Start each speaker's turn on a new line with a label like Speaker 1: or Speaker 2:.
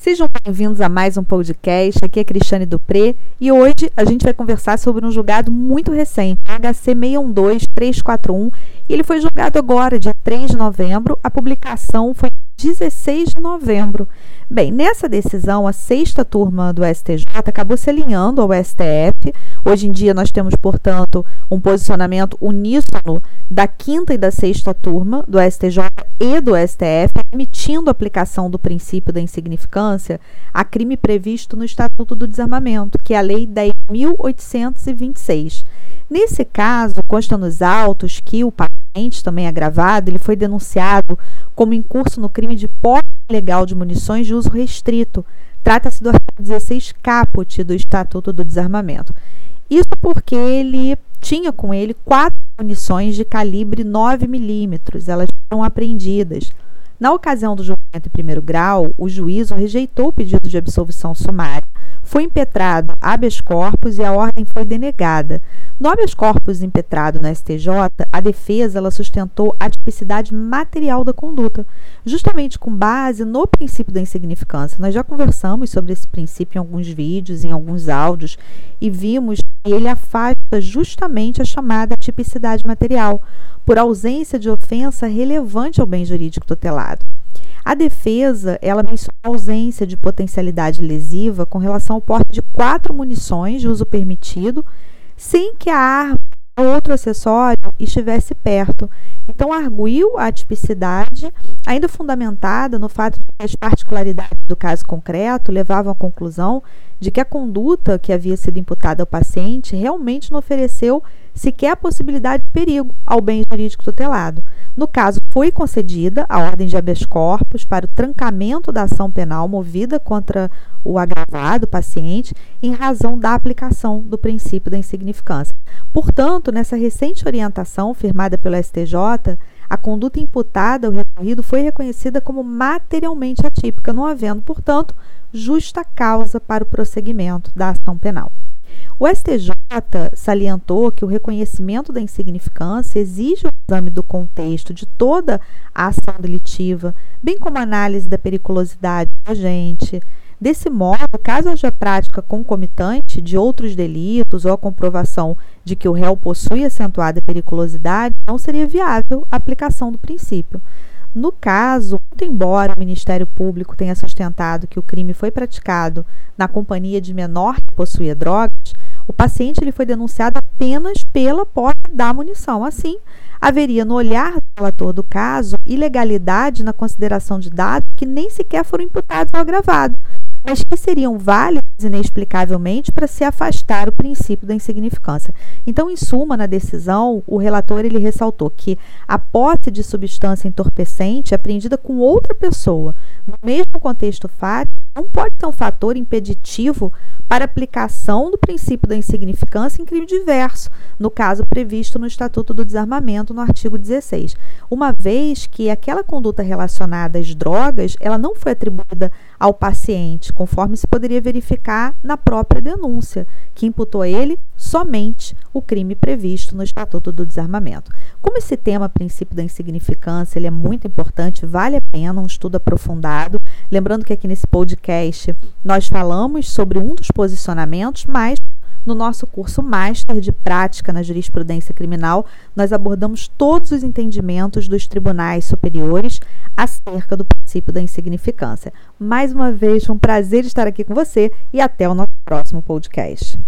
Speaker 1: Sejam bem-vindos a mais um podcast. Aqui é Cristiane Dupré e hoje a gente vai conversar sobre um julgado muito recente, HC 612341, e ele foi julgado agora, dia 3 de novembro. A publicação foi 16 de novembro. Bem, nessa decisão, a sexta turma do STJ acabou se alinhando ao STF. Hoje em dia, nós temos, portanto, um posicionamento uníssono da quinta e da sexta turma do STJ e do STF, admitindo a aplicação do princípio da insignificância a crime previsto no Estatuto do Desarmamento, que é a Lei 10.826. Nesse caso, consta nos autos que o paciente, também agravado, ele foi denunciado como incurso no crime de posse ilegal de munições de uso restrito. Trata-se do artigo 16 caput do Estatuto do Desarmamento. Isso porque ele tinha com ele quatro munições de calibre 9 milímetros. Elas foram apreendidas. Na ocasião do julgamento em primeiro grau, o juízo rejeitou o pedido de absolvição sumária, foi impetrado habeas corpus e a ordem foi denegada. No habeas corpus impetrado no STJ, a defesa ela sustentou a tipicidade material da conduta, justamente com base no princípio da insignificância. Nós já conversamos sobre esse princípio em alguns vídeos, em alguns áudios, e vimos que ele afasta justamente a chamada tipicidade material, por ausência de ofensa relevante ao bem jurídico tutelado. A defesa, ela menciona a ausência de potencialidade lesiva com relação ao porte de quatro munições de uso permitido, sem que a arma ou outro acessório estivesse perto. Então, arguiu a tipicidade, ainda fundamentada no fato de que as particularidades do caso concreto levavam à conclusão de que a conduta que havia sido imputada ao paciente realmente não ofereceu sequer a possibilidade de perigo ao bem jurídico tutelado. No caso, foi concedida a ordem de habeas corpus para o trancamento da ação penal movida contra o agravado paciente em razão da aplicação do princípio da insignificância. Portanto, nessa recente orientação firmada pelo STJ, a conduta imputada ao recorrido foi reconhecida como materialmente atípica, não havendo, portanto, justa causa para o prosseguimento da ação penal. O STJ salientou que o reconhecimento da insignificância exige o exame do contexto de toda a ação delitiva, bem como a análise da periculosidade do agente. Desse modo, caso haja prática concomitante de outros delitos ou a comprovação de que o réu possui acentuada periculosidade, não seria viável a aplicação do princípio. No caso, muito embora o Ministério Público tenha sustentado que o crime foi praticado na companhia de menor que possuía drogas, o paciente ele foi denunciado apenas pela posse da munição. Assim, haveria no olhar do relator do caso ilegalidade na consideração de dados que nem sequer foram imputados ao agravado, mas que seriam válidos inexplicavelmente para se afastar o princípio da insignificância. Então, em suma, na decisão, o relator ele ressaltou que a posse de substância entorpecente apreendida com outra pessoa, no mesmo contexto fático, não pode ser um fator impeditivo para aplicação do princípio da insignificância em crime diverso, no caso previsto no Estatuto do Desarmamento, no artigo 16, uma vez que aquela conduta relacionada às drogas, ela não foi atribuída ao paciente, conforme se poderia verificar na própria denúncia, que imputou a ele somente o crime previsto no Estatuto do Desarmamento. Como esse tema, princípio da insignificância, ele é muito importante, vale a pena um estudo aprofundado. Lembrando que aqui nesse podcast nós falamos sobre um dos posicionamentos, mas no nosso curso Master de Prática na Jurisprudência Criminal, nós abordamos todos os entendimentos dos tribunais superiores acerca do princípio da insignificância. Mais uma vez, foi um prazer estar aqui com você e até o nosso próximo podcast.